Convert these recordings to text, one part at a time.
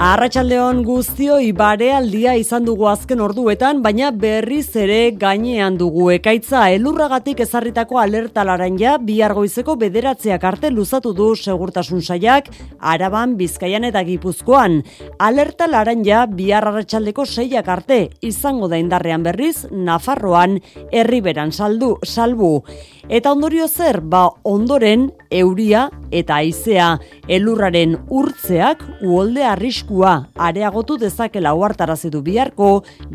Arratxaldeon guztioi barealdia izan dugu azken orduetan, baina berriz ere gainean dugu ekaitza elurragatik ezarritako alerta laranja bihar goizeko bederatzeak arte luzatu du segurtasun saiak araban bizkaian eta gipuzkoan. Alerta laranja bihar arratsaldeko seiak arte izango da indarrean berriz Nafarroan herriberan saldu salbu. Eta ondorio zer, ba ondoren euria eta haizea elurraren urtzeak uolde arriskua areagotu dezakela uartarazi du biharko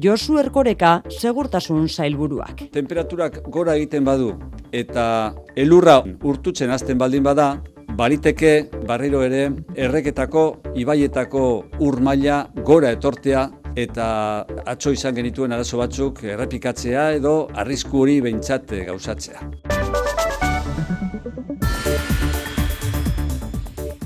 Josu Erkoreka segurtasun sailburuak. Temperaturak gora egiten badu eta elurra urtutzen hasten baldin bada, bariteke barriro ere erreketako ibaietako urmaila gora etortea eta atzo izan genituen arazo batzuk errepikatzea edo arrisku hori behintzat gauzatzea.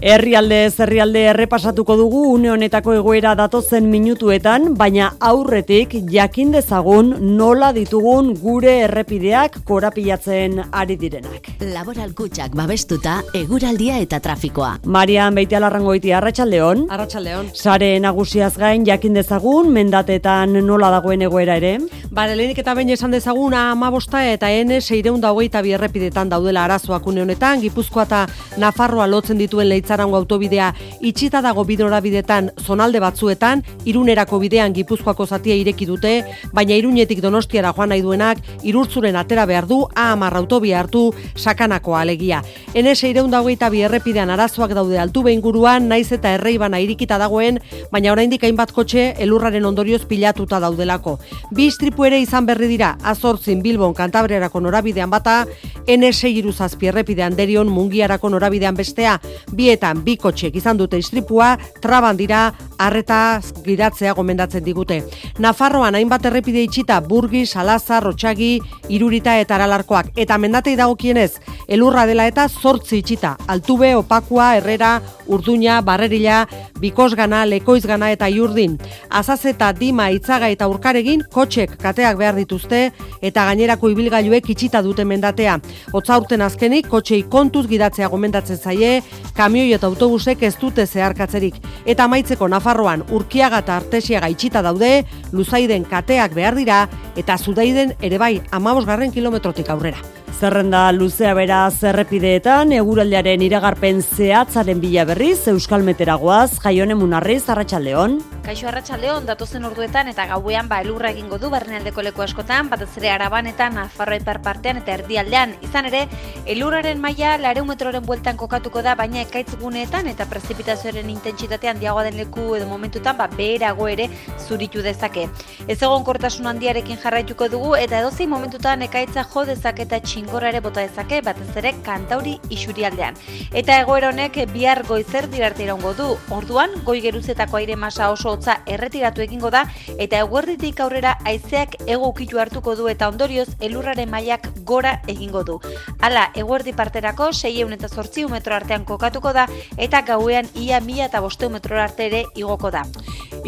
Herrialde herrialde errepasatuko dugu une honetako egoera datozen minutuetan, baina aurretik jakin dezagun nola ditugun gure errepideak korapilatzen ari direnak. Laboral kutsak babestuta eguraldia eta trafikoa. Marian Beitialarrangoiti Arratsaldeon. Arratsaldeon. Sare nagusiaz gain jakin dezagun mendatetan nola dagoen egoera ere. Bare, lehenik eta behin esan dezagun amabosta eta N seireun hogeita bi errepidetan daudela arazoak une honetan, Gipuzkoa eta Nafarroa lotzen dituen leitz Leitzarango autobidea itxita dago bidora bidetan zonalde batzuetan, irunerako bidean gipuzkoako zatia ireki dute, baina irunetik donostiara joan nahi duenak, irurtzuren atera behar du, ahamar autobia hartu, sakanako alegia. NS ireunda hogeita bi errepidean arazoak daude altu behinguruan, naiz eta erreibana irikita dagoen, baina oraindik hainbat kotxe elurraren ondorioz pilatuta daudelako. Bi istripu ere izan berri dira, azortzin Bilbon kantabrerako norabidean bata, NS iruzazpi errepidean derion mungiarako norabidean bestea, bi Horietan bi kotxek izan dute istripua, traban dira, arreta giratzea gomendatzen digute. Nafarroan hainbat errepide itxita Burgi, Salaza, Rotxagi, Irurita eta Aralarkoak. Eta mendatei dagokienez, elurra dela eta zortzi itxita. Altube, Opakua, Herrera, Urduña, Barrerila, Bikosgana, Lekoizgana eta Iurdin. Azazeta, Dima, Itzaga eta Urkaregin kotxek kateak behar dituzte eta gainerako ibilgailuek itxita dute mendatea. Otza urten azkenik, kotxei kontuz gidatzea gomendatzen zaie, kamioi eta autobusek ez dute zeharkatzerik. Eta amaitzeko Nafarroan urkiaga eta artesiaga itxita daude, luzaiden kateak behar dira, eta zudaiden ere bai amabosgarren kilometrotik aurrera. Zerrenda luzea bera zerrepideetan, eguraldiaren iragarpen zehatzaren bila berriz, Euskal Meteragoaz, jaione munarriz, Arratxaldeon. Kaixo Arratxaldeon, datozen orduetan eta gauean ba elurra egingo du barnealdeko leku askotan, batez ere arabanetan, Nafarro ipar partean eta erdialdean. Izan ere, elurraren maila lareu metroren bueltan kokatuko da, baina ekaitz guneetan eta prezipitazioaren intentsitatean diagoa den leku edo momentutan, ba, beherago ere zuritu dezake. Ez egon kortasun handiarekin jarraituko dugu, eta edozi momentutan ekaitza jo dezake eta txingorra ere bota dezake batez ere kantauri isurialdean. Eta egoera honek bihar goizer dirarte iraungo du. Orduan goi geruzetako aire masa oso hotza erretiratu egingo da eta eguerditik aurrera haizeak ego ukitu hartuko du eta ondorioz elurraren mailak gora egingo du. Hala, eguerdi parterako 600 eta 800 metro artean kokatuko da eta gauean ia 1000 eta 500 metro arte ere igoko da.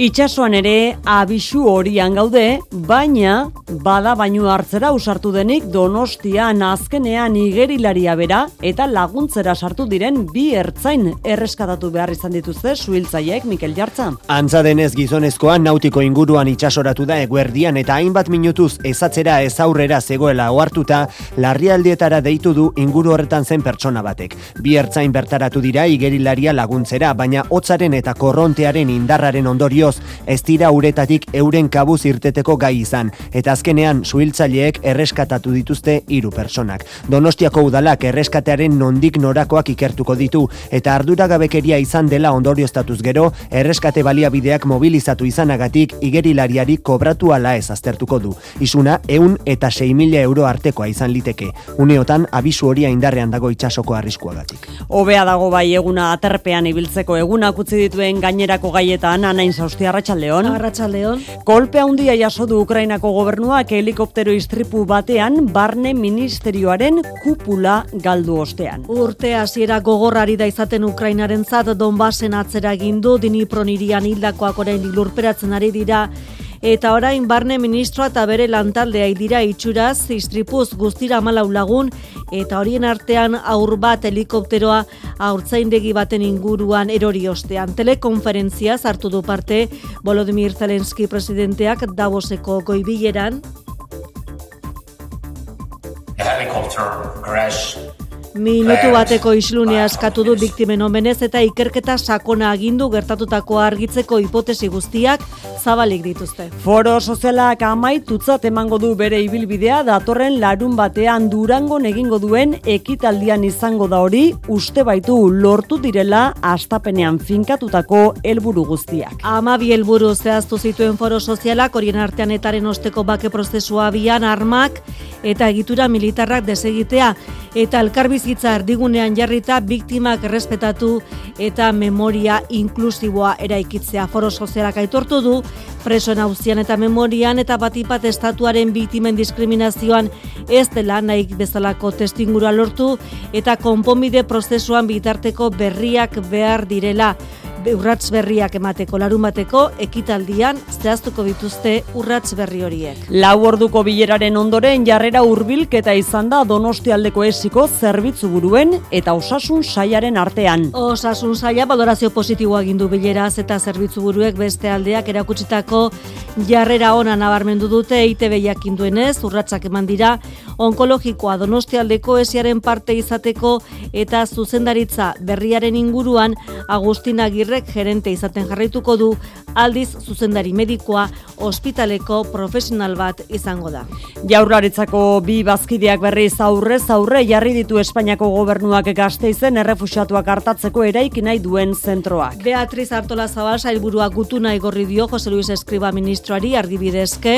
Itxasuan ere abisu horian gaude, baina bada baino hartzera usartu denik Donostian azkenean igerilaria bera eta laguntzera sartu diren bi ertzain erreskatatu behar izan dituzte suhiltzaiek Mikel Jartza. Antza denez gizonezkoa nautiko inguruan itsasoratu da eguerdian eta hainbat minutuz ezatzera ez aurrera zegoela ohartuta larrialdietara deitu du inguru horretan zen pertsona batek. Bi ertzain bertaratu dira igerilaria laguntzera, baina hotzaren eta korrontearen indarraren ondorioz ez dira uretatik euren kabuz irteteko gai izan eta azkenean suhiltzaileek erreskatatu dituzte hiru personak. Donostiako udalak erreskatearen nondik norakoak ikertuko ditu eta arduragabekeria izan dela ondorioztatuz gero erreskate baliabideak mobilizatu izanagatik igerilariari kobratu ala ez aztertuko du. Isuna, eun eta 6 mila euro artekoa izan liteke. Uneotan, abisu horia indarrean dago itxasoko arriskuagatik. Obea dago bai eguna aterpean ibiltzeko egunak utzi dituen gainerako gaietan anain zauzti arratsaldeon. Arratsaldeon. Kolpe handia jaso du Ukrainako gobernuak helikoptero istripu batean barne ministerioaren kupula galdu ostean. Urte hasiera gogorrari da izaten Ukrainaren zat Donbassen atzera gindu, Dinipron irian hildakoak orain lurperatzen ari dira, eta orain barne ministroa eta bere lantaldea dira itxuraz, istripuz guztira amalau lagun, eta horien artean aur bat helikopteroa aurtzaindegi baten inguruan erori ostean. Telekonferentzia hartu du parte Volodymyr Zelensky presidenteak Davoseko goibileran. Helicopter crash Minutu bateko islunea eskatu du biktimen omenez eta ikerketa sakona agindu gertatutako argitzeko hipotesi guztiak zabalik dituzte. Foro sozialak amaitutzat emango du bere ibilbidea datorren larun batean durangon egingo duen ekitaldian izango da hori uste baitu lortu direla astapenean finkatutako helburu guztiak. Amabi helburu zehaztu zituen foro sozialak horien artean etaren osteko bake prozesua abian armak eta egitura militarrak desegitea eta elkarbizitza erdigunean jarrita biktimak errespetatu eta memoria inklusiboa eraikitzea. Foro sozialak aitortu du, presoen hauzian eta memorian eta batipat estatuaren biktimen diskriminazioan ez dela nahi bezalako testingura lortu eta konponbide prozesuan bitarteko berriak behar direla urrats berriak emateko larumateko ekitaldian zehaztuko dituzte urrats berri horiek. Lau orduko bileraren ondoren jarrera hurbilketa izan da Donostialdeko esiko zerbitzu buruen eta osasun saiaren artean. Osasun saia valorazio positiboa egin du bileraz eta zerbitzu buruek beste aldeak erakutsitako jarrera ona nabarmendu dute ITB jakin duenez urratsak eman dira onkologikoa Donostialdeko esiaren parte izateko eta zuzendaritza berriaren inguruan Agustin Agirrek gerente izaten jarraituko du aldiz zuzendari medikoa ospitaleko profesional bat izango da. Jaurlaritzako bi bazkideak berriz aurrez aurre jarri ditu Espainiako gobernuak gazteizen errefusiatuak hartatzeko eraiki nahi duen zentroak. Beatriz Artola Zabal sailburua gutuna igorri dio Jose Luis Escriba ministroari argibidezke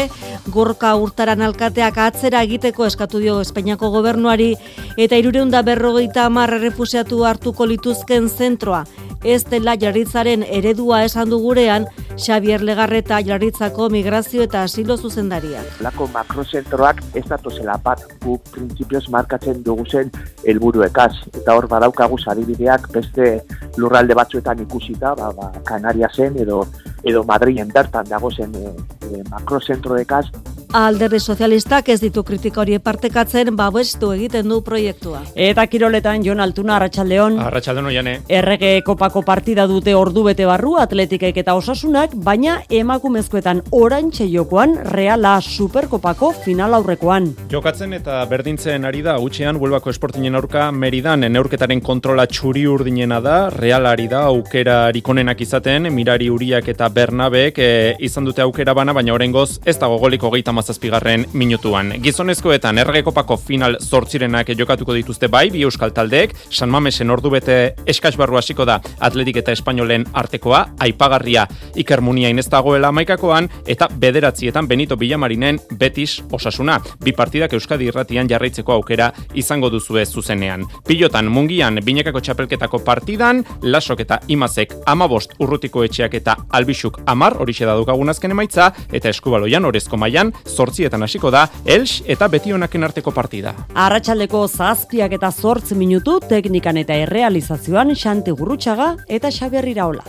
gorka urtaran alkateak atzera egiteko eskatu dio Espainiako gobernuari eta irureunda berrogeita hamar errefusiatu hartuko lituzken zentroa ez dela jarritzaren eredua esan du gurean Xavier Legarreta jarritzako migrazio eta asilo zuzendaria. Lako makrozentroak ez datozela bat gu printzipioz markatzen dugu zen helburuekaz eta hor badaukagu adibideak beste lurralde batzuetan ikusita, ba, ba, Kanaria zen edo edo Madrilen bertan dago zen e, e, makrozentroekaz Alderdi sozialistak ez ditu kritika hori partekatzen babestu egiten du proiektua. Eta kiroletan Jon Altuna Arratsaldeon. Arratsaldeon oiane. Errege kopako partida dute ordu bete barru atletikek eta osasunak, baina emakumezkoetan orantxe jokoan Reala Superkopako final aurrekoan. Jokatzen eta berdintzen ari da gutxean Huelbako Esportinen aurka Meridan neurketaren kontrola txuri urdinena da, Realari da aukera rikonenak izaten, Mirari Uriak eta Bernabek e, izan dute aukera bana, baina oraingoz ez dago goliko gehieta amazazpigarren minutuan. Gizonezkoetan erregekopako final zortzirenak jokatuko dituzte bai, bi euskal taldeek, San Mamesen ordu bete eskasbarru hasiko da atletik eta espainolen artekoa, aipagarria ikermunia inez dagoela maikakoan, eta bederatzietan Benito Bilamarinen betis osasuna. Bi partidak Euskadi irratian jarraitzeko aukera izango duzue zuzenean. Pilotan mungian binekako txapelketako partidan, lasok eta imazek amabost urrutiko etxeak eta albixuk amar, horixe da dukagun azken emaitza, eta eskubaloian orezko mailan zortzietan hasiko da Elx eta Betionaken arteko partida. Arratsaldeko zazpiak eta zortz minutu teknikan eta errealizazioan Xante Gurrutxaga eta Xabier Iraola.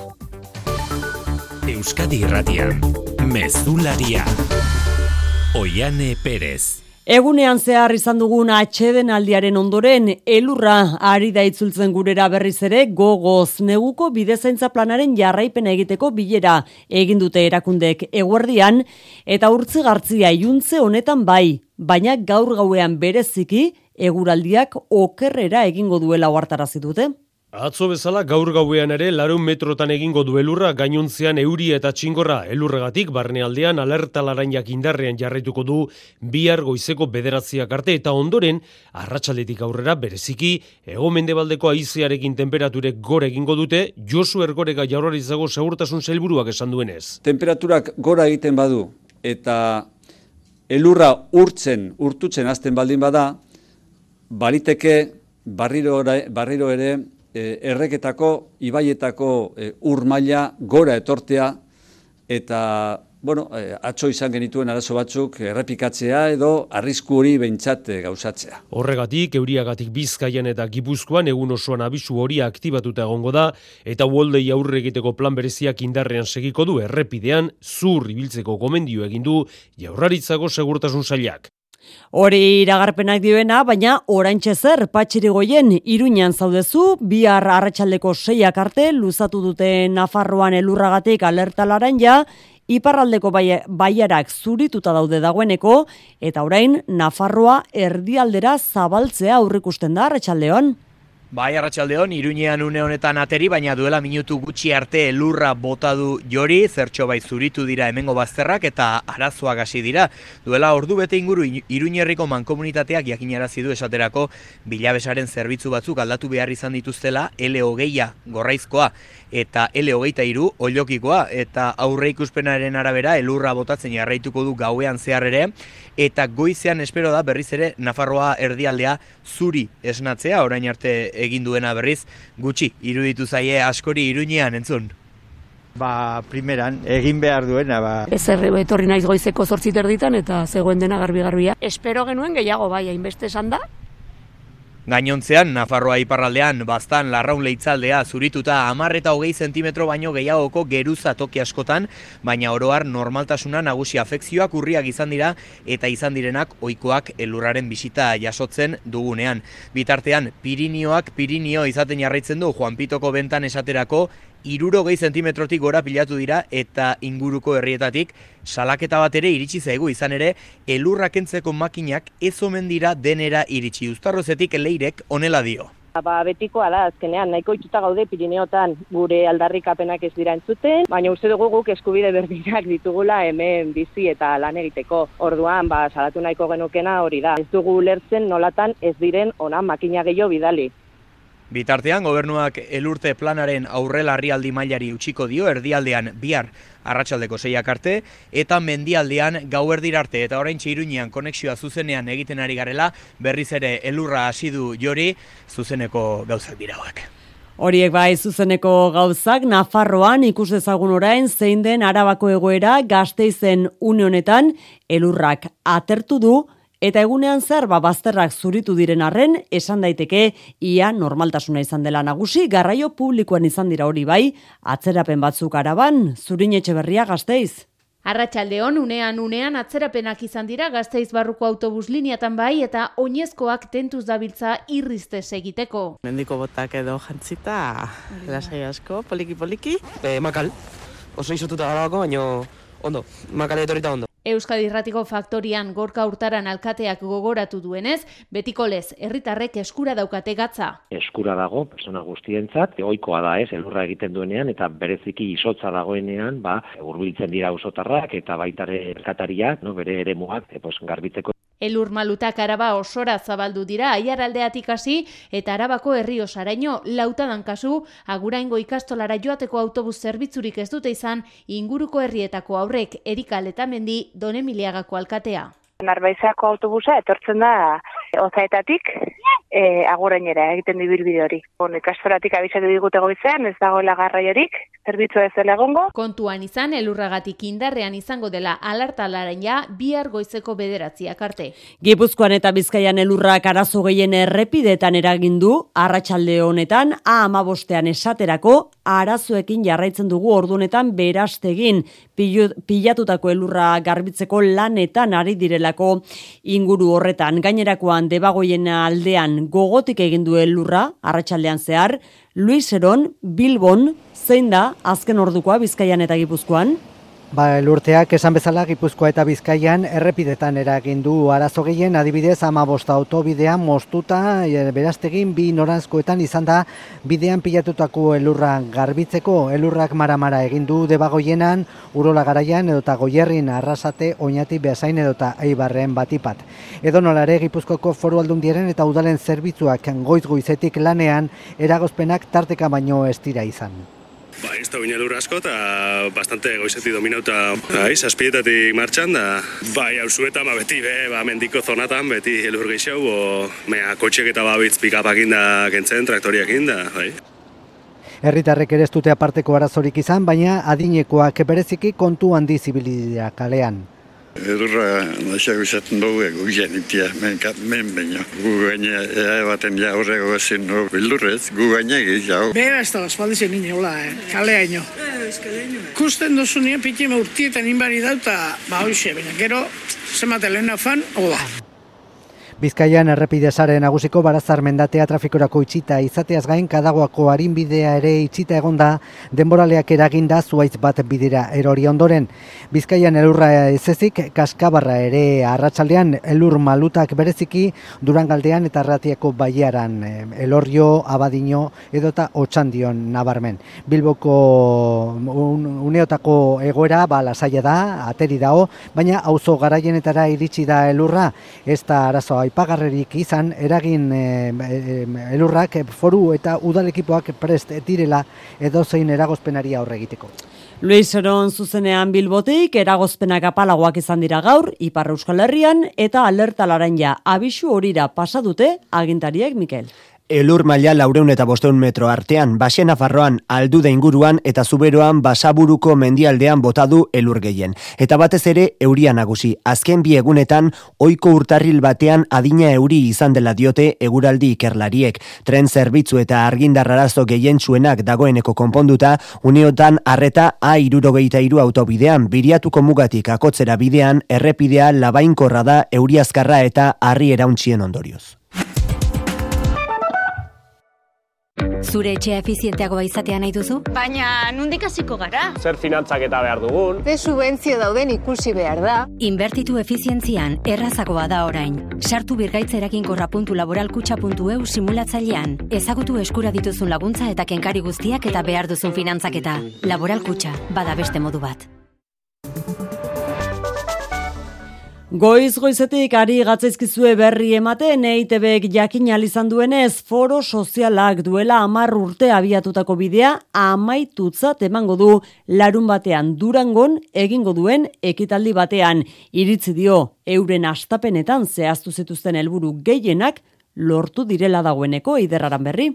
Euskadi Irratian, Mezularia, Oiane Perez. Egunean zehar izan dugun atxeden aldiaren ondoren, elurra ari da itzultzen gurera berriz ere, gogoz neguko bidezaintza planaren jarraipen egiteko bilera egin dute erakundek eguerdian, eta urtzi gartzia iuntze honetan bai, baina gaur gauean bereziki, eguraldiak okerrera egingo duela oartarazi dute. Atzo bezala gaur gauean ere larun metrotan egingo du elurra gainuntzean euri eta txingorra elurregatik barnealdean alerta larainak indarrean jarraituko du bihar goizeko bederatziak arte eta ondoren arratsaletik aurrera bereziki ego mendebaldeko aizearekin temperaturek gore egingo dute Josu Ergorega jaurlaritzako segurtasun sailburuak esan duenez. Temperaturak gora egiten badu eta elurra urtzen, urtutzen azten baldin bada, baliteke barriro, barriro ere e, erreketako, ibaietako e, ur maila gora etortea eta bueno, e, atzo izan genituen arazo batzuk errepikatzea edo arrisku hori behintzat e, gauzatzea. Horregatik, euriagatik bizkaian eta gipuzkoan egun osoan abisu hori aktibatuta egongo da, eta uoldei aurre egiteko plan bereziak indarrean segiko du errepidean, zur ibiltzeko gomendio egindu jaurraritzako segurtasun zailak. Hori iragarpenak dioena, baina oraintxe zer patxirigoien iruñan zaudezu, bihar arratsaldeko seiak arte, luzatu dute Nafarroan elurragatik alertalaren ja, iparraldeko baiarak zurituta daude dagoeneko, eta orain Nafarroa erdialdera zabaltzea aurrikusten da arratsaldeon. Bai, arratsaldeon Iruñean une honetan ateri, baina duela minutu gutxi arte lurra bota du jori, zertxo bai zuritu dira hemengo bazterrak eta arazoak hasi dira. Duela ordu bete inguru Iruñerriko mankomunitateak jakinarazi du esaterako bilabesaren zerbitzu batzuk aldatu behar izan dituztela L hogeia gorraizkoa eta L hogeita iru oilokikoa eta aurre ikuspenaren arabera elurra botatzen jarraituko du gauean zehar ere eta goizean espero da berriz ere Nafarroa erdialdea zuri esnatzea, orain arte egin duena berriz, gutxi, iruditu zaie askori iruñean entzun. Ba, primeran, egin behar duena, ba. Ez erre, etorri naiz goizeko zortziter ditan eta zegoen dena garbi-garbia. Espero genuen gehiago bai, hainbeste esan da, Gainontzean, Nafarroa iparraldean, bastan larraun leitzaldea zurituta amar eta hogei zentimetro baino gehiagoko geruza toki askotan, baina oroar normaltasuna nagusi afekzioak urriak izan dira eta izan direnak ohikoak elurraren bisita jasotzen dugunean. Bitartean, Pirinioak Pirinio izaten jarraitzen du Juan Pitoko bentan esaterako iruro gehi zentimetrotik gora pilatu dira eta inguruko herrietatik salaketa bat ere iritsi zaigu izan ere elurrak entzeko makinak ez omen dira denera iritsi ustarrozetik leirek onela dio. Ba, betikoa da, azkenean, nahiko ituta gaude Pirineotan gure aldarrikapenak ez dira entzuten, baina uste dugu guk eskubide berdinak ditugula hemen bizi eta lan egiteko. Orduan, ba, salatu nahiko genukena hori da. Ez dugu lertzen nolatan ez diren ona makina gehiago bidali. Bitartean, gobernuak elurte planaren aurrela herrialdi mailari utziko dio, erdialdean bihar arratsaldeko zeiak arte, eta mendialdean gauerdir arte, eta orain txirunean konexioa zuzenean egiten ari garela, berriz ere elurra hasi du jori, zuzeneko gauzak dira Horiek bai zuzeneko gauzak Nafarroan ikus dezagun orain zein den Arabako egoera Gasteizen une honetan elurrak atertu du Eta egunean zer ba bazterrak zuritu diren arren, esan daiteke ia normaltasuna izan dela nagusi, garraio publikoan izan dira hori bai, atzerapen batzuk araban, zurin etxe berria gazteiz. Arratxaldeon, unean unean atzerapenak izan dira gazteiz barruko autobus liniatan bai eta oinezkoak tentuz dabiltza irrizte egiteko. Mendiko botak edo jantzita, lasai asko, poliki poliki. E, makal, oso izotuta garabako, baino ondo, makal etorita ondo. Euskadi Irratiko Faktorian gorka urtaran alkateak gogoratu duenez, betiko lez, herritarrek eskura daukate gatza. Eskura dago, persona guztientzat, ohikoa da ez, elurra egiten duenean, eta bereziki isotza dagoenean, ba, urbiltzen dira usotarrak, eta baitare erkatariak, no, bere ere muak, e, garbitzeko Elur malutak araba osora zabaldu dira aiaraldeatik hasi eta arabako herri osaraino lautadan kasu aguraingo ikastolara joateko autobus zerbitzurik ez dute izan inguruko herrietako aurrek erikal eta mendi donemiliagako alkatea. Narbaizako autobusa etortzen da ozaetatik e, agurainera egiten dibilbide hori. Bon, ikastoratik abizatu digute goizean, ez dagoela garraiorik, zerbitzu ez dela egongo. Kontuan izan, elurragatik indarrean izango dela alartalaren ja, bihar goizeko bederatziak arte. Gipuzkoan eta Bizkaian elurrak arazo gehien errepidetan eragindu, arratsalde honetan, a amabostean esaterako, arazoekin jarraitzen dugu ordunetan berastegin pilatutako elurra garbitzeko lanetan ari direlako inguru horretan. Gainerakoan debagoien aldean gogotik egin du elurra, arratsaldean zehar, Luis Eron, Bilbon, zein da azken ordukoa Bizkaian eta Gipuzkoan? Ba, lurteak esan bezala Gipuzkoa eta Bizkaian errepidetan eragin du arazo gehien adibidez amabosta autobidean moztuta e, beraztegin bi noranzkoetan izan da bidean pilatutako elurra garbitzeko elurrak maramara egin du debagoienan urola garaian edota goierrin arrasate oinati behasain edota eibarren batipat. Edo nolare Gipuzkoko foru aldundiaren eta udalen zerbitzuak goiz goizetik lanean eragozpenak tarteka baino ez dira izan. Ba, ez da bine asko eta bastante goizeti dominauta bai, saspietatik martxan da bai, hau zueta, ma beti, be, ba, mendiko zonatan, beti elur gehiago, o, mea, kotxek eta babitz pikapakin da gentzen, traktoriak da, bai. Herritarrek ere ez dute aparteko arazorik izan, baina adinekoak bereziki kontu handi zibilidea kalean. Edurra naxiak izaten dugu egu jenitia, men, men baino. Gu gaina ea baten ja horrego ezin no bildurrez, gu gaina egiz jau. Bera ez da, espaldi zen nini, hola, eh? kalea ino. Kusten duzu nien pitime urtietan inbari dauta, ba hoxe, baina gero, zemate lehen afan, hola. Bizkaian errepide sare nagusiko barazar mendatea trafikorako itxita izateaz gain kadagoako harinbidea ere itxita egonda denboraleak eraginda zuaitz bat bidera erori ondoren. Bizkaian elurra ezezik kaskabarra ere arratsaldean elur malutak bereziki durangaldean eta ratiako baiaran elorrio, abadino edota otxandion nabarmen. Bilboko uneotako egoera ba lasaia da, ateri dao, baina auzo garaienetara iritsi da elurra, ez da arazoa aipagarrerik izan eragin e, elurrak foru eta udalekipoak prest direla edo zein eragozpenari aurre egiteko. Luis Eron zuzenean bilbotik eragozpenak apalagoak izan dira gaur, Ipar Euskal Herrian eta alerta ja abisu horira pasadute agintariek Mikel. Elur maila laureun eta bosteun metro artean, Baxen Nafarroan aldude inguruan eta zuberoan basaburuko mendialdean botadu elur gehien. Eta batez ere euria nagusi. Azken bi egunetan, oiko urtarril batean adina euri izan dela diote eguraldi ikerlariek. Tren zerbitzu eta argindarrarazo gehien txuenak dagoeneko konponduta, uneotan arreta A irurogeita iru autobidean, biriatuko mugatik akotzera bidean, errepidea labainkorra da euriazkarra eta harri erauntxien ondorioz. Zure etxea efizienteagoa izatea nahi duzu? Baina, nundik hasiko gara? Zer finantzak eta behar dugun? Ze subentzio dauden ikusi behar da? Inbertitu efizientzian errazagoa da orain. Sartu birgaitzerakin.laboralkutxa.eu simulatzailean. Ezagutu eskura dituzun laguntza eta kenkari guztiak eta behar duzun finantzaketa. Laboralkutxa, bada beste modu bat. Goiz goizetik ari gatzaizkizue berri ematen EITBek jakin izan duenez foro sozialak duela amar urte abiatutako bidea amaitutzat emango du larun batean durangon egingo duen ekitaldi batean iritzi dio euren astapenetan zehaztu zituzten helburu gehienak lortu direla dagoeneko iderraran berri.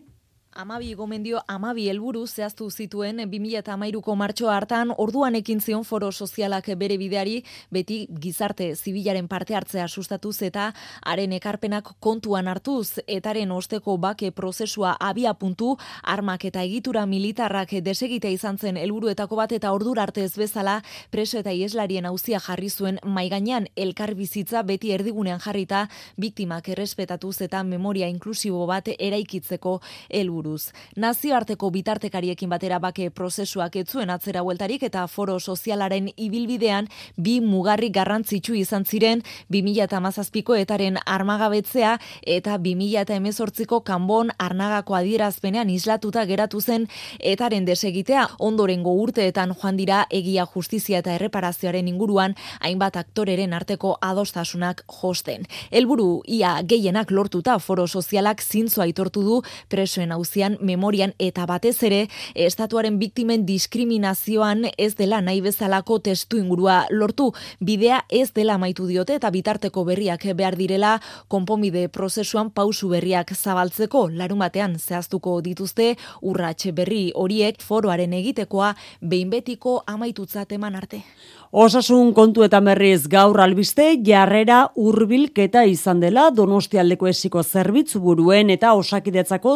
Amabi gomendio amabi helburu zehaztu zituen 2008ko martxo hartan. Orduan ekin zion foro sozialak bere bideari. Beti gizarte zibilaren parte hartzea sustatuz eta haren ekarpenak kontuan hartuz etaren osteko bake prozesua abia puntu armak eta egitura militarrak desegite izan zen helburuetako bat eta ordur arte ez bezala preso eta ieslarien hauzia jarri zuen. Maiganean elkar bizitza beti erdigunean jarrita biktimak errespetatuz eta memoria inklusibo bat eraikitzeko helburu buruz. Nazioarteko bitartekariekin batera bake prozesuak etzuen atzera hueltarik eta foro sozialaren ibilbidean bi mugarri garrantzitsu izan ziren 2008ko etaren armagabetzea eta 2008ko kanbon arnagako adierazpenean islatuta geratu zen etaren desegitea ondorengo urteetan joan dira egia justizia eta erreparazioaren inguruan hainbat aktoreren arteko adostasunak josten. Helburu ia gehienak lortuta foro sozialak zintzoa aitortu du presoen hauzi memorian eta batez ere estatuaren biktimen diskriminazioan ez dela nahi bezalako testu ingurua lortu bidea ez dela amaitu diote eta bitarteko berriak behar direla konponbide prozesuan pausu berriak zabaltzeko larun batean zehaztuko dituzte urratxe berri horiek foroaren egitekoa behin betiko amaitutzat eman arte. Osasun kontu eta berriz gaur albiste jarrera hurbilketa izan dela Donostialdeko esiko zerbitzu buruen eta osakidetzako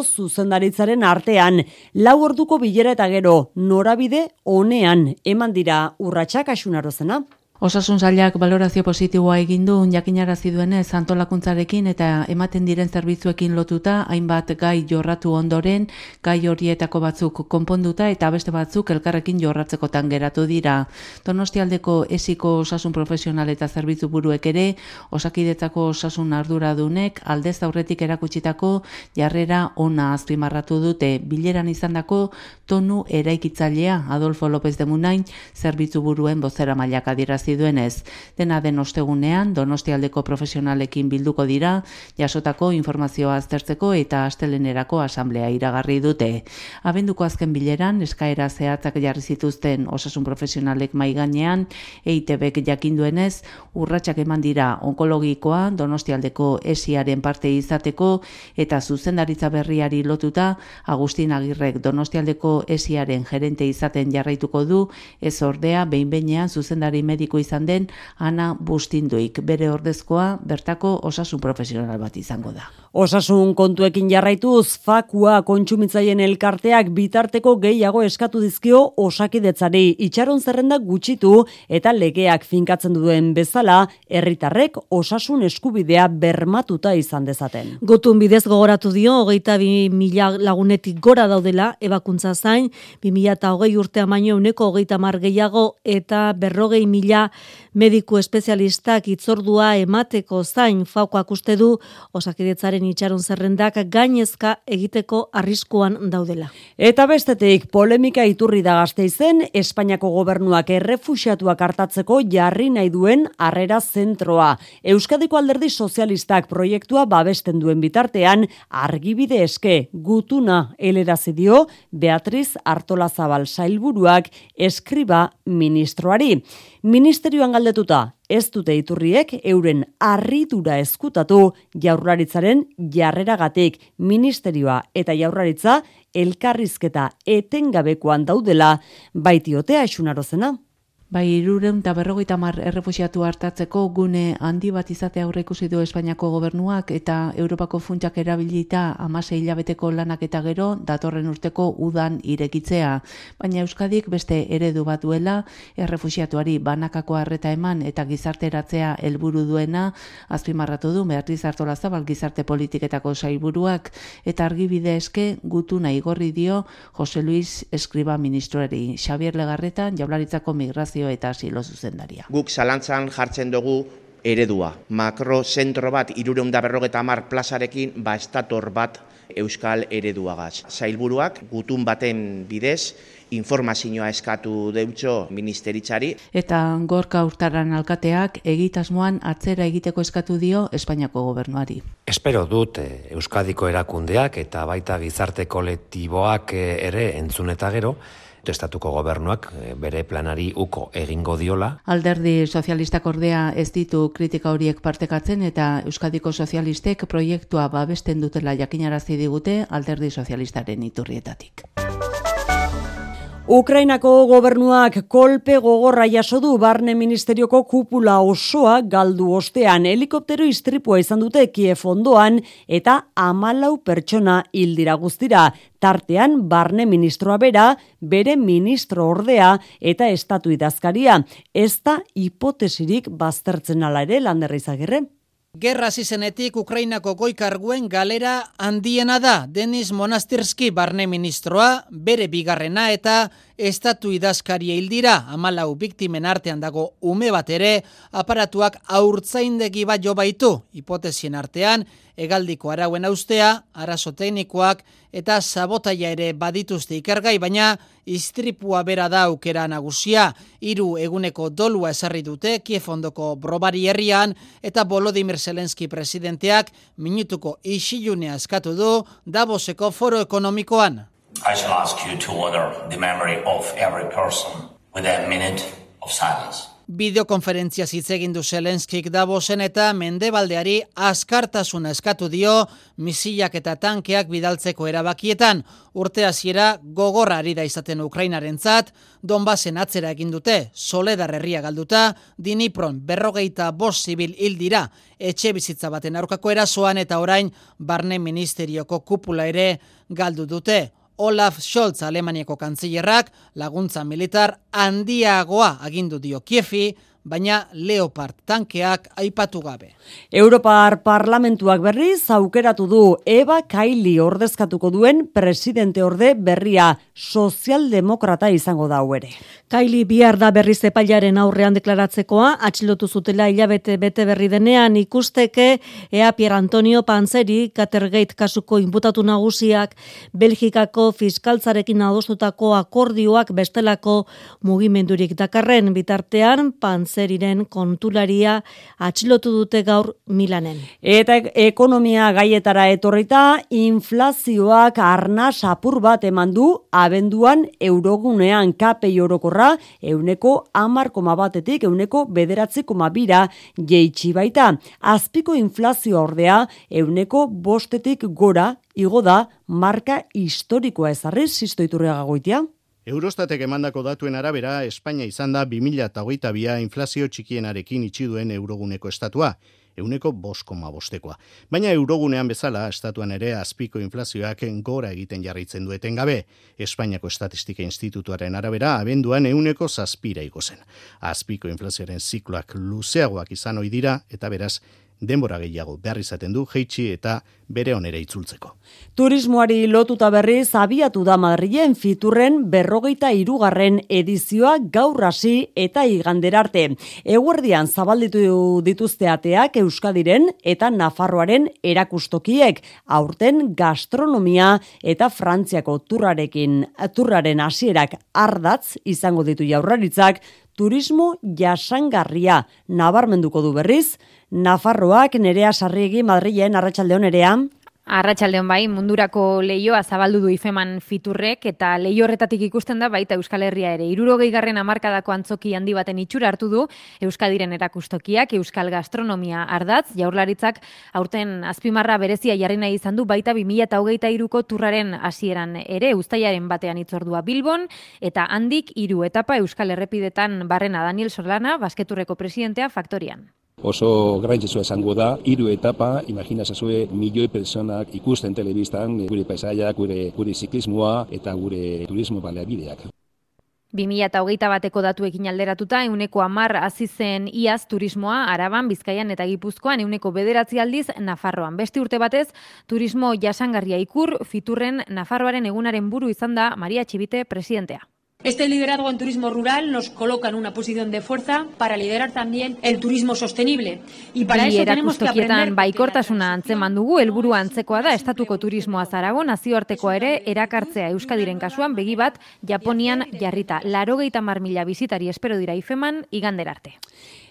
zuzendaritzaren artean lau orduko bilera eta gero norabide honean eman dira urratsak asunarozena. Osasun zailak balorazio positiboa egin du jakinarazi duenez antolakuntzarekin eta ematen diren zerbitzuekin lotuta hainbat gai jorratu ondoren gai horietako batzuk konponduta eta beste batzuk elkarrekin jorratzekotan geratu dira. Donostialdeko esiko osasun profesional eta zerbitzu buruek ere osakidetzako osasun arduradunek aldez aurretik erakutsitako jarrera ona azpimarratu dute bileran izandako tonu eraikitzailea Adolfo López de Munain zerbitzu buruen bozera mailak duenez. Dena den ostegunean, donostialdeko profesionalekin bilduko dira, jasotako informazioa aztertzeko eta astelenerako asamblea iragarri dute. Abenduko azken bileran, eskaera zehatzak jarri zituzten osasun profesionalek maiganean, EITBek jakinduenez, urratsak eman dira onkologikoa, donostialdeko esiaren parte izateko, eta zuzendaritza berriari lotuta, Agustin Agirrek donostialdeko esiaren gerente izaten jarraituko du, ez ordea, behin behinean zuzendari mediko izan den, Ana Bustinduik, bere ordezkoa, bertako osasun profesional bat izango da. Osasun kontuekin jarraituz, fakua kontsumitzaien elkarteak bitarteko gehiago eskatu dizkio osakidetzari itxaron zerrenda gutxitu eta legeak finkatzen duen bezala, herritarrek osasun eskubidea bermatuta izan dezaten. Gotun bidez gogoratu dio, hogeita bi mila lagunetik gora daudela, ebakuntza zain, bi mila eta hogei urtea baino uneko hogeita mar gehiago eta berrogei mila mediku espezialistak itzordua emateko zain faukoak uste du osakidetzaren itxaron zerrendak gainezka egiteko arriskuan daudela. Eta bestetik, polemika iturri da gazteizen, Espainiako gobernuak errefusiatuak hartatzeko jarri nahi duen harrera zentroa. Euskadiko alderdi sozialistak proiektua babesten duen bitartean, argibide eske gutuna elerazi dio Beatriz Artolazabal sailburuak eskriba ministroari. Ministerioan galdetuta, ez dute iturriek euren arridura eskutatu jaurlaritzaren jarreragatik ministerioa eta jaurlaritza elkarrizketa etengabekoan daudela baitiotea esunarozena. Bai, irureun eta berrogeita mar errefusiatu hartatzeko gune handi bat izate aurre ikusi du Espainiako gobernuak eta Europako funtsak erabilita amase hilabeteko lanak eta gero datorren urteko udan irekitzea. Baina Euskadik beste eredu bat duela errefusiatuari banakako harreta eman eta gizarteratzea helburu duena azpimarratu du Beatriz Artola Zabal gizarte politiketako sailburuak eta argibide eske gutu nahi gorri dio Jose Luis Escriba ministroari. Xavier Legarretan jaularitzako migrazio eta asilo zuzendaria. Guk zalantzan jartzen dugu eredua. Makro zentro bat irureunda berrogeta mar plazarekin ba estator bat euskal ereduagaz. Zailburuak gutun baten bidez informazioa eskatu deutxo ministeritzari. Eta gorka urtaran alkateak egitasmoan atzera egiteko eskatu dio Espainiako gobernuari. Espero dut eh, Euskadiko erakundeak eta baita gizarte kolektiboak eh, ere entzun eta gero, estatuko gobernuak eh, bere planari uko egingo diola. Alderdi sozialistak ordea ez ditu kritika horiek partekatzen eta Euskadiko sozialistek proiektua babesten dutela jakinarazi digute alderdi sozialistaren iturrietatik. Ukrainako gobernuak kolpe gogorra jaso du barne ministerioko kupula osoa galdu ostean helikoptero istripua izan dute Kiev ondoan eta amalau pertsona hildira guztira. Tartean barne ministroa bera, bere ministro ordea eta estatu idazkaria. Ez da hipotesirik baztertzen ala ere landerrizagirre. Gerra zizenetik Ukrainako goikarguen galera handiena da. Denis Monastirski barne ministroa, bere bigarrena eta estatu idazkaria hildira. Amalau biktimen artean dago ume bat ere, aparatuak aurtzaindegi bat jo baitu. Hipotesien artean, egaldiko arauen austea, arazo teknikoak eta sabotaia ere badituzte ikergai, baina istripua bera da aukera nagusia. Hiru eguneko dolua esarri dute Kiefondoko brobari herrian eta Volodymyr Zelensky presidenteak minutuko isilunea eskatu du Davoseko foro ekonomikoan. I shall ask you to honor the memory of every person with a minute of silence. Bideokonferentzia hitz egin du Zelenskik Davosen eta Mendebaldeari askartasuna eskatu dio misilak eta tankeak bidaltzeko erabakietan. Urte hasiera gogorra ari da izaten Ukrainarentzat, Donbasen atzera egin dute, Soledar herria galduta, Dinipron berrogeita bost zibil hil dira, etxe bizitza baten aurkako erasoan eta orain barne ministerioko kupula ere galdu dute. Olaf Scholz Alemaniako kantzillerrak laguntza militar handiagoa agindu dio Kiefi, baina Leopard tankeak aipatu gabe. Europar parlamentuak berriz aukeratu du Eva Kaili ordezkatuko duen presidente orde berria sozialdemokrata izango da ere. Kaili bihar da berriz epailaren aurrean deklaratzekoa, atxilotu zutela hilabete bete berri denean ikusteke Ea Pier Antonio Panzeri Catergate kasuko inputatu nagusiak Belgikako fiskaltzarekin adostutako akordioak bestelako mugimendurik dakarren bitartean Panzeri Pfizeriren kontularia atxilotu dute gaur Milanen. Eta ekonomia gaietara etorrita, inflazioak arna sapur bat eman du abenduan eurogunean kapei orokorra euneko amar koma batetik euneko bederatzi koma bira jeitsi baita. Azpiko inflazio ordea euneko bostetik gora igo da marka historikoa ezarriz, zistoiturrea gagoitia. Eurostatek emandako datuen arabera, Espainia izan da 2008 inflazio txikienarekin itxiduen euroguneko estatua, euneko boskoma bostekoa. Baina eurogunean bezala, estatuan ere azpiko inflazioak gora egiten jarraitzen dueten gabe. Espainiako Estatistika Institutuaren arabera, abenduan euneko zazpira zen. Azpiko inflazioaren zikloak luzeagoak izan ohi dira eta beraz, denbora gehiago behar izaten du jeitsi eta bere onera itzultzeko. Turismoari lotuta berriz abiatu da Madrilen fiturren berrogeita irugarren edizioa gaur hasi eta iganderarte. Eguerdian zabalditu dituzte ateak Euskadiren eta Nafarroaren erakustokiek aurten gastronomia eta Frantziako turrarekin turraren hasierak ardatz izango ditu jaurraritzak turismo jasangarria nabarmenduko du berriz Nafarroak nerea sarriegi Madrilen arratsaldeon nerea. Arratxaldeon bai, mundurako leioa zabaldu du ifeman fiturrek eta leio horretatik ikusten da baita Euskal Herria ere. Irurogei garren amarkadako antzoki handi baten itxura hartu du Euskadiren erakustokiak, Euskal Gastronomia ardatz, jaurlaritzak aurten azpimarra berezia jarri nahi izan du baita 2008 ko turraren hasieran ere, ustaiaren batean itzordua Bilbon, eta handik hiru etapa Euskal Errepidetan barrena Daniel Solana, basketurreko presidentea faktorian oso garrantzitsua esango da hiru etapa imagina zazue milioi personak ikusten telebistan gure paisaia gure gure ziklismoa eta gure turismo baleabideak 2008 bateko datuekin alderatuta, euneko amar azizen iaz turismoa, araban, bizkaian eta gipuzkoan, euneko bederatzi aldiz Nafarroan. Beste urte batez, turismo jasangarria ikur, fiturren Nafarroaren egunaren buru izan da Maria Txibite presidentea. Este liderazgo en turismo rural nos coloca en una posición de fuerza para liderar también el turismo sostenible. Y para eso tenemos que aprender... baikortasuna antzeman dugu, helburu antzekoa da, estatuko turismoa zarago, nazioartekoa ere, erakartzea Euskadiren kasuan, begi bat, Japonian jarrita. Laro gehieta mila bizitari espero dira ifeman, igander arte.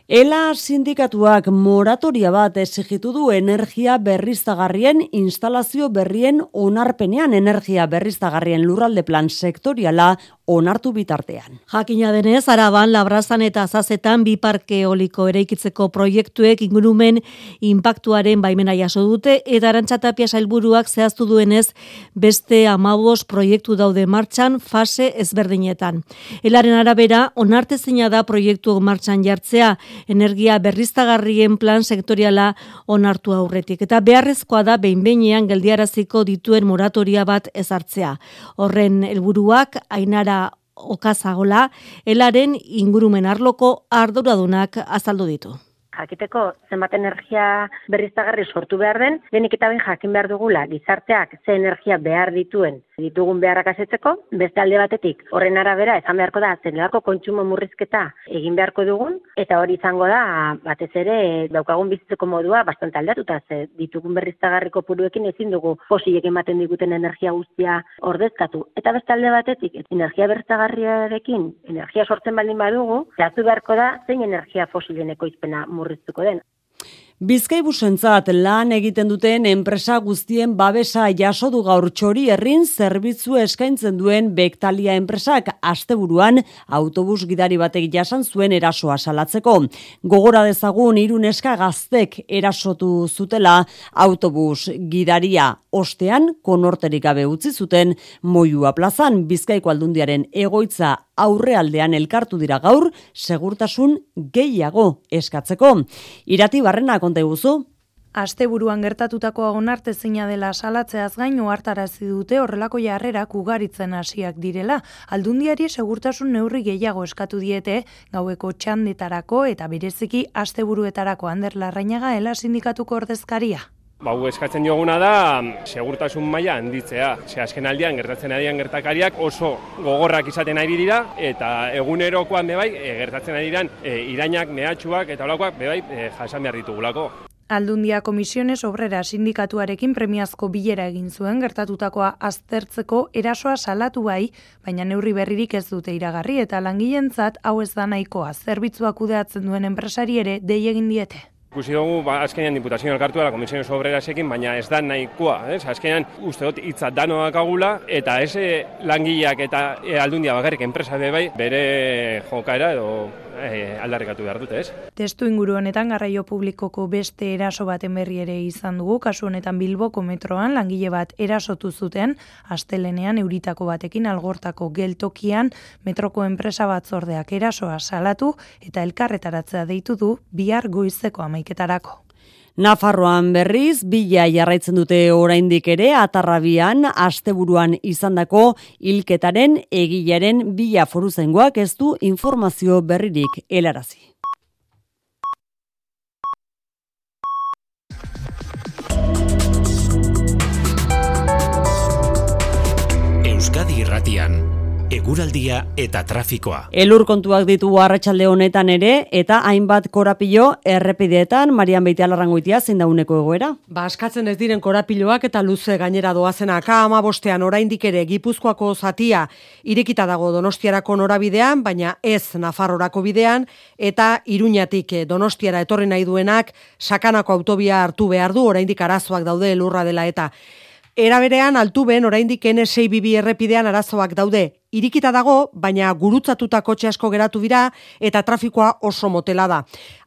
Ela sindikatuak moratoria bat exigitu du energia berriztagarrien instalazio berrien onarpenean energia berriztagarrien lurralde plan sektoriala onartu bitartean. Jakina denez, araban, labrazan eta azazetan bi parke eoliko eraikitzeko proiektuek ingurumen impactuaren baimena jaso dute eta arantxatapia sailburuak zehaztu duenez beste amabos proiektu daude martxan fase ezberdinetan. Elaren arabera, onartezina da proiektu martxan jartzea energia berriztagarrien plan sektoriala onartu aurretik. Eta beharrezkoa da behin behinean geldiaraziko dituen moratoria bat ezartzea. Horren helburuak ainara okazagola, elaren ingurumen arloko arduradunak azaldu ditu jakiteko zenbat energia berriztagarri sortu behar den, denik eta ben jakin behar dugula gizarteak ze energia behar dituen ditugun beharrak asetzeko, beste alde batetik horren arabera esan beharko da zenelako kontsumo murrizketa egin beharko dugun, eta hori izango da batez ere daukagun bizitzeko modua bastante aldatuta, ze ditugun berriztagarriko puruekin ezin dugu fosilek ematen diguten energia guztia ordezkatu. Eta beste alde batetik, energia berriztagarriarekin energia sortzen baldin badugu, zehatu beharko da zein energia fosilen ekoizpena murriztuko den. Bizkaibusentzat lan egiten duten enpresa guztien babesa jaso du gaur txori herrin zerbitzu eskaintzen duen Bektalia enpresak asteburuan autobus gidari batek jasan zuen erasoa salatzeko. Gogora dezagun hirun eska gaztek erasotu zutela autobus gidaria ostean konorterik gabe utzi zuten Moiua plazan Bizkaiko aldundiaren egoitza aurrealdean elkartu dira gaur segurtasun gehiago eskatzeko. Irati barrena iguzu? Asteburuan gertatutako onartezina dela salatzeaz gain ohartarazi dute horrelako jarrerak ugaritzen hasiak direla. Aldundiari segurtasun neurri gehiago eskatu diete gaueko txandetarako eta bereziki asteburuetarako Ander Larrainaga ela sindikatuko ordezkaria. Ba, eskatzen dioguna da segurtasun maila handitzea. Ze azken aldian gertatzen adian gertakariak oso gogorrak izaten ari dira eta egunerokoan bebai e, gertatzen ari diran e, irainak, mehatxuak eta holakoak bebai e, jasan behar ditugulako. Aldundia komisiones obrera sindikatuarekin premiazko bilera egin zuen gertatutakoa aztertzeko erasoa salatu bai, baina neurri berririk ez dute iragarri eta langilentzat hau ez da nahikoa zerbitzua kudeatzen duen enpresari ere dei egin diete. Ikusi dugu, ba, azkenean diputazio elkartu dela komisiones obrerasekin, baina ez da nahikoa. Ez? Azkenean, uste dut, hitza dano dakagula, eta ez langileak eta e, aldundia bakarrik enpresa bai, bere jokaera edo e, aldarrikatu behar dute, ez? Testu inguru honetan garraio publikoko beste eraso baten berri ere izan dugu, kasu honetan Bilboko metroan langile bat erasotu zuten, astelenean euritako batekin algortako geltokian metroko enpresa batzordeak erasoa salatu eta elkarretaratzea deitu du bihar goizeko amaiketarako. Nafarroan berriz, bila jarraitzen dute oraindik ere, atarrabian, asteburuan izandako hilketaren egilaren bila foruzengoak ez du informazio berririk helarazi. Euskadi Irratian eguraldia eta trafikoa. Elur kontuak ditu arratsalde honetan ere eta hainbat korapilo errepideetan Marian Beitea larrangoitia zein dauneko egoera. Ba askatzen ez diren korapiloak eta luze gainera doazena ka ama bostean oraindik ere Gipuzkoako zatia irekita dago Donostiarako norabidean, baina ez Nafarrorako bidean eta Iruñatik Donostiara etorri nahi duenak sakanako autobia hartu behar du oraindik arazoak daude elurra dela eta Era berean altuben oraindik N6 bibi errepidean arazoak daude. Irikita dago, baina gurutzatuta kotxe asko geratu dira eta trafikoa oso motela da.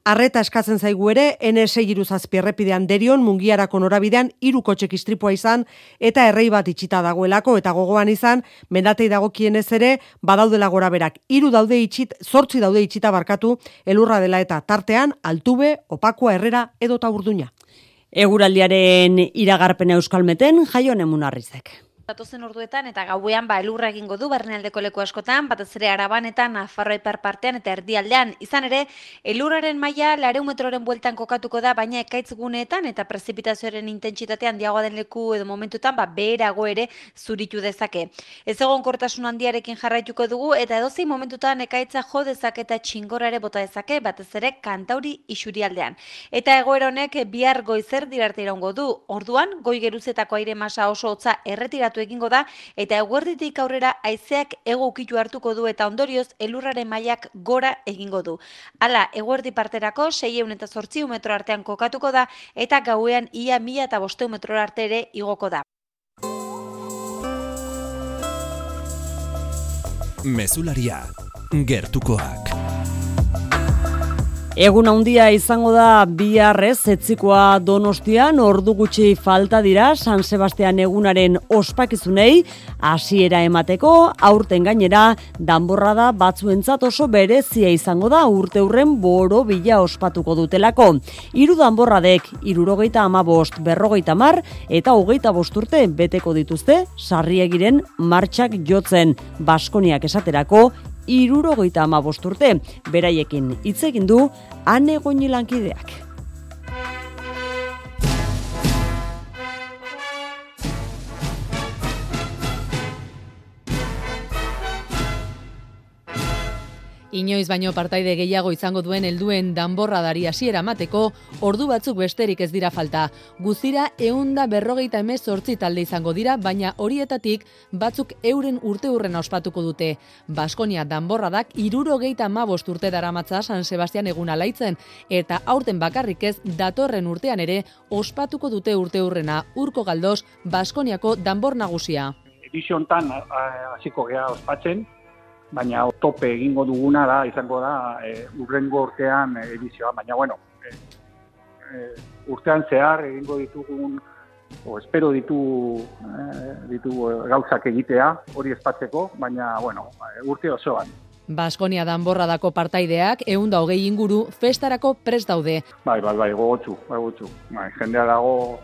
Arreta eskatzen zaigu ere N6 iruzazpi errepidean derion mungiarako norabidean hiru kotxek istripua izan eta errei bat itxita dagoelako eta gogoan izan mendatei dagokienez ere badaudela gora berak. Hiru daude itxit, zortzi daude itxita barkatu elurra dela eta tartean altube, opakua herrera edo ta urduña. Eguraldiaren iragarpena euskalmeten jaio nemunarrizek. Datozen orduetan eta gauean ba elurra egingo du barnealdeko leku askotan, batez ere araban eta nafarro ipar partean eta erdialdean. Izan ere, elurraren maila lareu metroren bueltan kokatuko da, baina ekaitz guneetan eta prezipitazioaren intentsitatean diagoa den leku edo momentutan ba beherago ere zuritu dezake. Ez egon kortasun handiarekin jarraituko dugu eta edozi momentutan ekaitza jo dezake eta txingora ere bota dezake, batez ere kantauri isurialdean. Eta egoera honek bihar goizer dirarte iraungo du. Orduan, goi geruzetako aire masa oso hotza erretiratu egingo da eta eguerditik aurrera haizeak ego ukitu hartuko du eta ondorioz elurraren mailak gora egingo du. Hala, eguerdi parterako 600 eta 800 metro artean kokatuko da eta gauean ia 1000 eta 500 metro arte ere igoko da. Mesularia, gertukoak. Egun handia izango da biharrez etzikoa donostian ordu gutxi falta dira San Sebastian egunaren ospakizunei hasiera emateko aurten gainera danborra da batzuentzat oso berezia izango da urte hurren boro bila ospatuko dutelako. Hiru danborradek irurogeita ama bost, berrogeita mar eta hogeita bost urte beteko dituzte sarriegiren martxak jotzen Baskoniak esaterako irurogeita ama bosturte. Beraiekin hitz egin du, ane lankideak. Inoiz baino partaide gehiago izango duen helduen danborradari hasiera mateko ordu batzuk besterik ez dira falta. Guzira eunda berrogeita emez sortzi talde izango dira, baina horietatik batzuk euren urte hurren ospatuko dute. Baskonia danborradak irurogeita ma urte dara matza San Sebastian egun alaitzen, eta aurten bakarrik ez datorren urtean ere ospatuko dute urte hurrena urko galdoz Baskoniako danbor nagusia. Ediziontan hasiko gea ospatzen, baina tope egingo duguna da izango da e, urrengo urtean edizioa, baina bueno, e, e, urtean zehar egingo ditugun o espero ditu e, ditu gauzak egitea hori espatzeko, baina bueno, urte osoan. Baskonia danborra dako partaideak, egun da hogei inguru, festarako prest daude. Bai, bai, bai, gogotxu, bai, gogotxu. Bai, jendea dago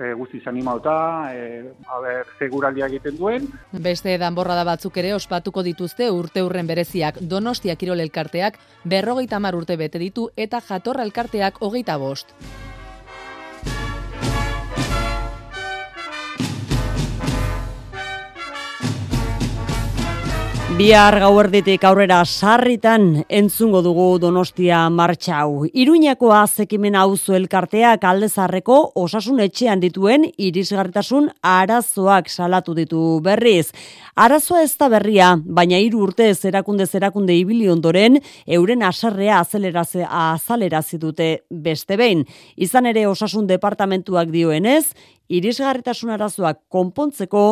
e, guztiz animauta, e, haber, seguraldia egiten duen. Beste danborra da batzuk ere ospatuko dituzte urte urren bereziak Donostia Kirol elkarteak berrogeita mar urte bete ditu eta jatorra elkarteak hogeita bost. Bihar gauerditik aurrera sarritan entzungo dugu Donostia martxau. Iruñako azekimen auzo elkarteak aldezarreko osasun etxean dituen irisgarritasun arazoak salatu ditu berriz. Arazoa ez da berria, baina hiru urte zerakunde zerakunde ibili ondoren euren aserrea azalerazi dute beste behin. Izan ere osasun departamentuak dioenez, irisgarritasun arazoak konpontzeko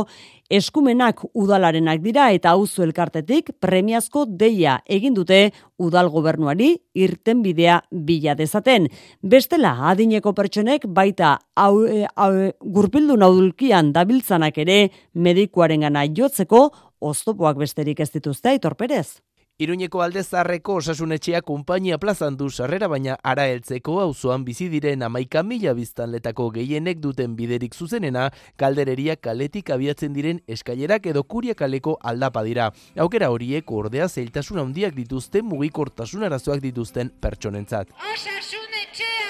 eskumenak udalarenak dira eta auzo elkartetik premiazko deia egin dute udal gobernuari irten bidea bila dezaten. Bestela adineko pertsonek baita hau, e, hau, gurpildu naudulkian dabiltzanak ere medikuarengana jotzeko oztopoak besterik ez dituzte aitorperez. Iruñeko aldezarreko osasunetxea konpainia plazan du sarrera baina ara heltzeko auzoan bizi diren amaika mila biztanletako gehienek duten biderik zuzenena kaldereria kaletik abiatzen diren eskailerak edo kuria kaleko aldapa dira. Aukera horiek ordea zeiltasun handiak dituzten mugikortasun arazoak dituzten pertsonentzat. Osasunetxea!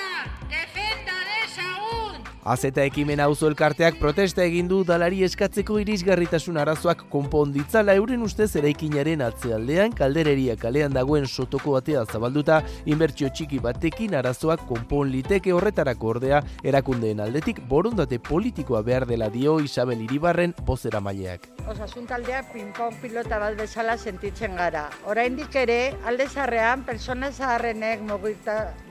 Azeta ekimen auzo elkarteak protesta egin du dalari eskatzeko irisgarritasun arazoak konponditzala euren ustez eraikinaren atzealdean kaldereria kalean dagoen sotoko batea zabalduta inbertsio txiki batekin arazoak konpon liteke horretarako ordea erakundeen aldetik borondate politikoa behar dela dio Isabel Iribarren bozera maileak. Osasun taldea pinpon pilota bat bezala sentitzen gara. Oraindik ere alde zarrean persona zaharrenek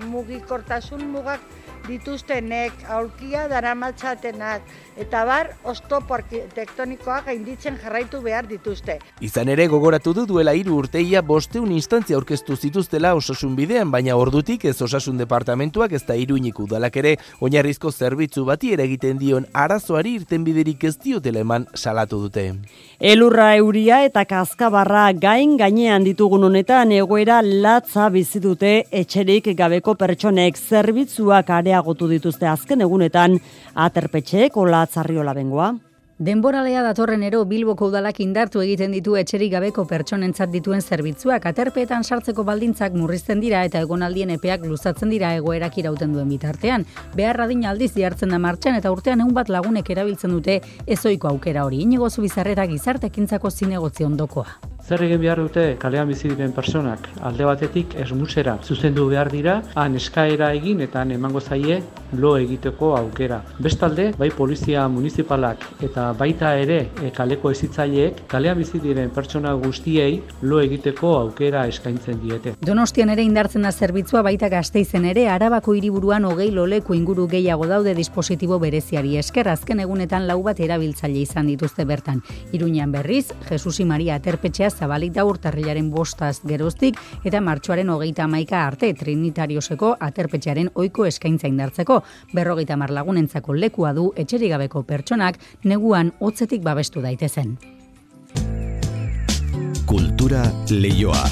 mugikortasun mugak dituztenek, aurkia daramatzatenak, eta bar, oztopo arkitektonikoak gainditzen jarraitu behar dituzte. Izan ere, gogoratu du duela hiru urteia bosteun instantzia aurkeztu zituztela osasun bidean, baina ordutik ez osasun departamentuak ez da iruñik udalak ere, oinarrizko zerbitzu bati ere egiten dion arazoari irten biderik ez diotela eman salatu dute. Elurra euria eta kaskabarra gain gainean ditugun honetan egoera latza bizi dute etxerik gabeko pertsonek zerbitzuak areagotu dituzte azken egunetan aterpetxeek olatzarriola bengoa. Denboralea datorren ero Bilboko udalak indartu egiten ditu etxerik gabeko pertsonentzat dituen zerbitzuak aterpeetan sartzeko baldintzak murrizten dira eta egonaldien epeak luzatzen dira egoerak irauten duen bitartean. Beharra din aldiz diartzen da martxan eta urtean egun bat lagunek erabiltzen dute ezoiko aukera hori. Inigo zubizarrera gizartekintzako zinegotzi ondokoa. Zer egin behar dute kalean bizi diren personak alde batetik esmusera zuzendu behar dira, han eskaera egin eta han emango zaie lo egiteko aukera. Bestalde, bai polizia municipalak eta baita ere e, kaleko ezitzaileek kalean bizi diren pertsona guztiei lo egiteko aukera eskaintzen diete. Donostian ere indartzen da zerbitzua baita gazteizen ere arabako hiriburuan hogei loleku inguru gehiago daude dispositibo bereziari esker azken egunetan lau bat erabiltzaile izan dituzte bertan. Iruñan berriz, Jesusi Maria Aterpetxea zabalik da urtarrilaren bostaz geroztik eta martxoaren hogeita amaika arte trinitarioseko aterpetxearen oiko eskaintza indartzeko. Berrogeita marlagunentzako lekua du etxerigabeko pertsonak neguan hotzetik babestu daitezen. Kultura leioa.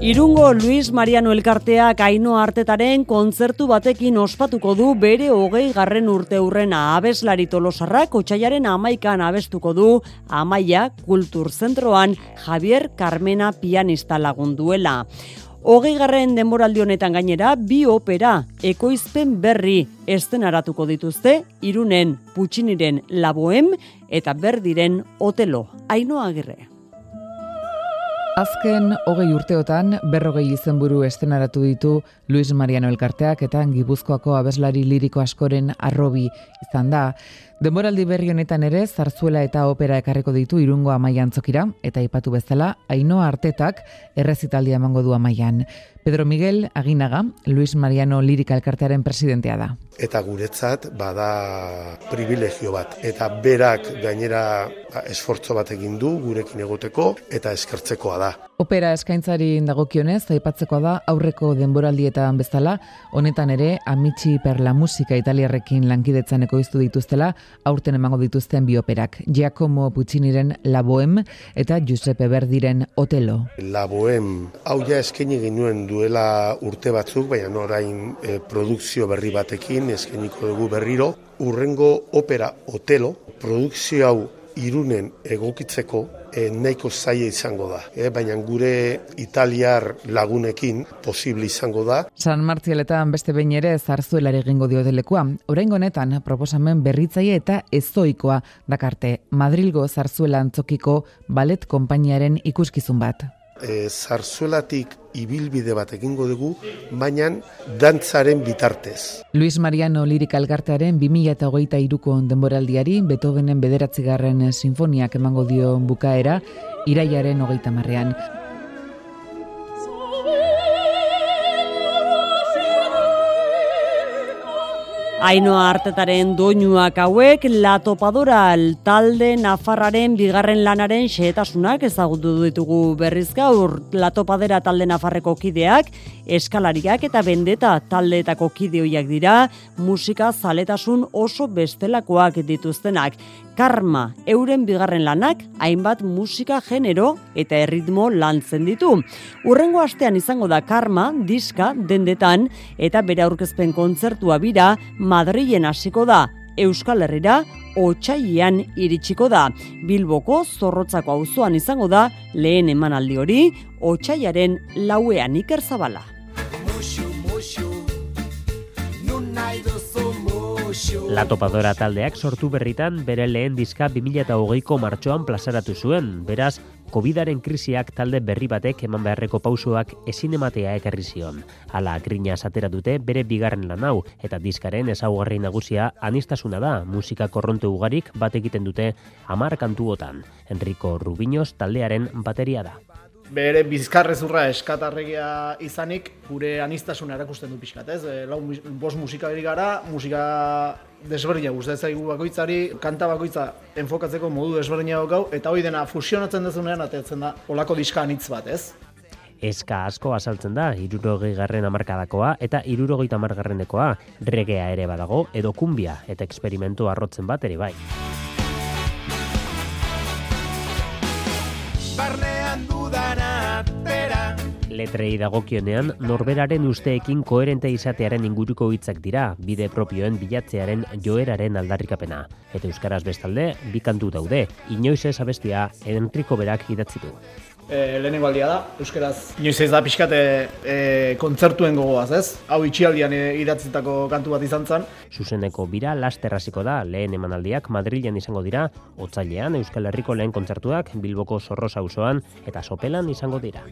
Irungo Luis Mariano Elkarteak aino artetaren kontzertu batekin ospatuko du bere hogei garren urte hurrena abeslari tolosarrak otxaiaren amaikan abestuko du amaia kulturzentroan Javier Carmena pianista lagunduela. Hogei garren denboraldi honetan gainera bi opera ekoizpen berri estenaratuko dituzte irunen putxiniren laboem eta berdiren otelo. Aino agirre. Azken hogei urteotan berrogei izenburu estenaratu ditu Luis Mariano Elkarteak eta Gipuzkoako abeslari liriko askoren arrobi izan da. Denboraldi berri honetan ere zarzuela eta opera ekarreko ditu irungo amaian zokira, eta ipatu bezala, haino artetak errezitaldia emango du amaian. Pedro Miguel Aginaga, Luis Mariano Lirika Elkartearen presidentea da. Eta guretzat bada privilegio bat. Eta berak gainera esfortzo bat egin du gurekin egoteko eta eskertzekoa da. Opera eskaintzari dagokionez, aipatzeko da aurreko denboraldietan bezala, honetan ere Amici per la musika italiarrekin lankidetzan ekoiztu dituztela, aurten emango dituzten bi operak. Giacomo Pucciniren La Bohème eta Giuseppe Verdiren Otelo. La Bohème, hau ja eskaini ginuen duela urte batzuk, baina orain e, produkzio berri batekin eskainiko dugu berriro. Urrengo opera Otelo, produkzio hau irunen egokitzeko e, nahiko zaila izango da. E, baina gure italiar lagunekin posible izango da. San Martzialetan beste behin ere zarzuela egingo dio delekua. Oraingo honetan proposamen berritzaile eta ezoikoa dakarte Madrilgo zarzuela antzokiko balet konpainiaren ikuskizun bat e, zarzuelatik ibilbide bat egingo dugu, baina dantzaren bitartez. Luis Mariano Lirik Algartearen 2008 iruko denboraldiari, Beethovenen bederatzigarren sinfoniak emango dio bukaera, iraiaren hogeita marrean. Ainoa hartetaren doinuak hauek La Topadora talde Nafarraren bigarren lanaren xehetasunak ezagutu ditugu berriz gaur. La Topadera talde Nafarreko kideak eskalariak eta bendeta taldeetako kideoiak dira musika zaletasun oso bestelakoak dituztenak Karma euren bigarren lanak hainbat musika genero eta erritmo lantzen ditu. Urrengo astean izango da Karma diska dendetan eta bere aurkezpen kontzertua bira Madrilen hasiko da. Euskal Herrira otsailean iritsiko da. Bilboko zorrotzako auzoan izango da lehen emanaldi hori otsailaren lauean Iker Zabala. La Topadora taldeak sortu berritan bere lehen diska 2008ko martxoan plazaratu zuen, beraz, COVIDaren krisiak talde berri batek eman beharreko pausoak ezin ematea ekarri zion. Hala, grina satera dute bere bigarren lan hau, eta diskaren ezaugarri nagusia anistasuna da, musika korronte ugarik bat egiten dute amar kantuotan. Enrico Rubiños taldearen bateria da bere bizkarrezurra eskatarregia izanik gure anistasuna erakusten du pixkat, ez? E, lau bos musika gara, musika desberdina guzti zaigu bakoitzari, kanta bakoitza enfokatzeko modu desberdina gau, eta hori dena fusionatzen dezunean ateatzen da olako diska anitz bat, ez? Eska asko azaltzen da, irurogei garren amarkadakoa eta irurogei tamargarrenekoa, regea ere badago, edo kumbia eta eksperimentu arrotzen bat ere bai. Letrei dagokionean norberaren usteekin koherente izatearen inguruko hitzak dira, bide propioen bilatzearen joeraren aldarrikapena. Eta euskaraz bestalde, bi kantu daude, inoiz ez abestia Enrico berak idatzi du e, lehenengo aldia da, euskeraz inoiz ez da pixkate e, kontzertuen gogoaz, ez? Hau itxialdian e, idatzitako kantu bat izan zen. Zuzeneko bira lasterraziko da lehen emanaldiak Madrilen izango dira, otzailean Euskal Herriko lehen kontzertuak Bilboko Zorroza auzoan eta Sopelan izango dira.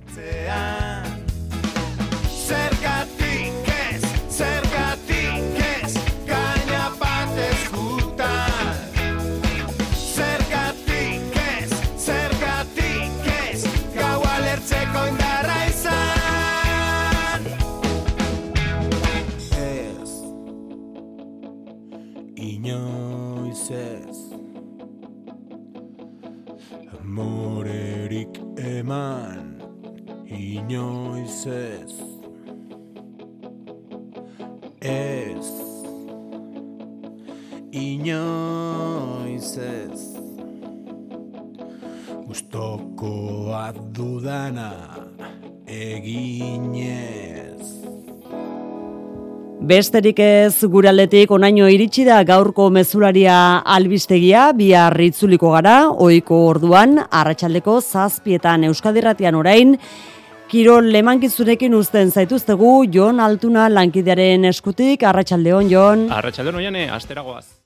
Eman inoiz ez ez inoiz ez gustoko adudana eginez Besterik ez guraletik onaino iritsi da gaurko mezularia albistegia, bi arritzuliko gara, oiko orduan, arratsaldeko zazpietan euskadirratian orain, Kirol lemankizunekin uzten zaituztegu, Jon Altuna lankidearen eskutik, arratsaldeon Jon. Arratsaldeon oiane, asteragoaz.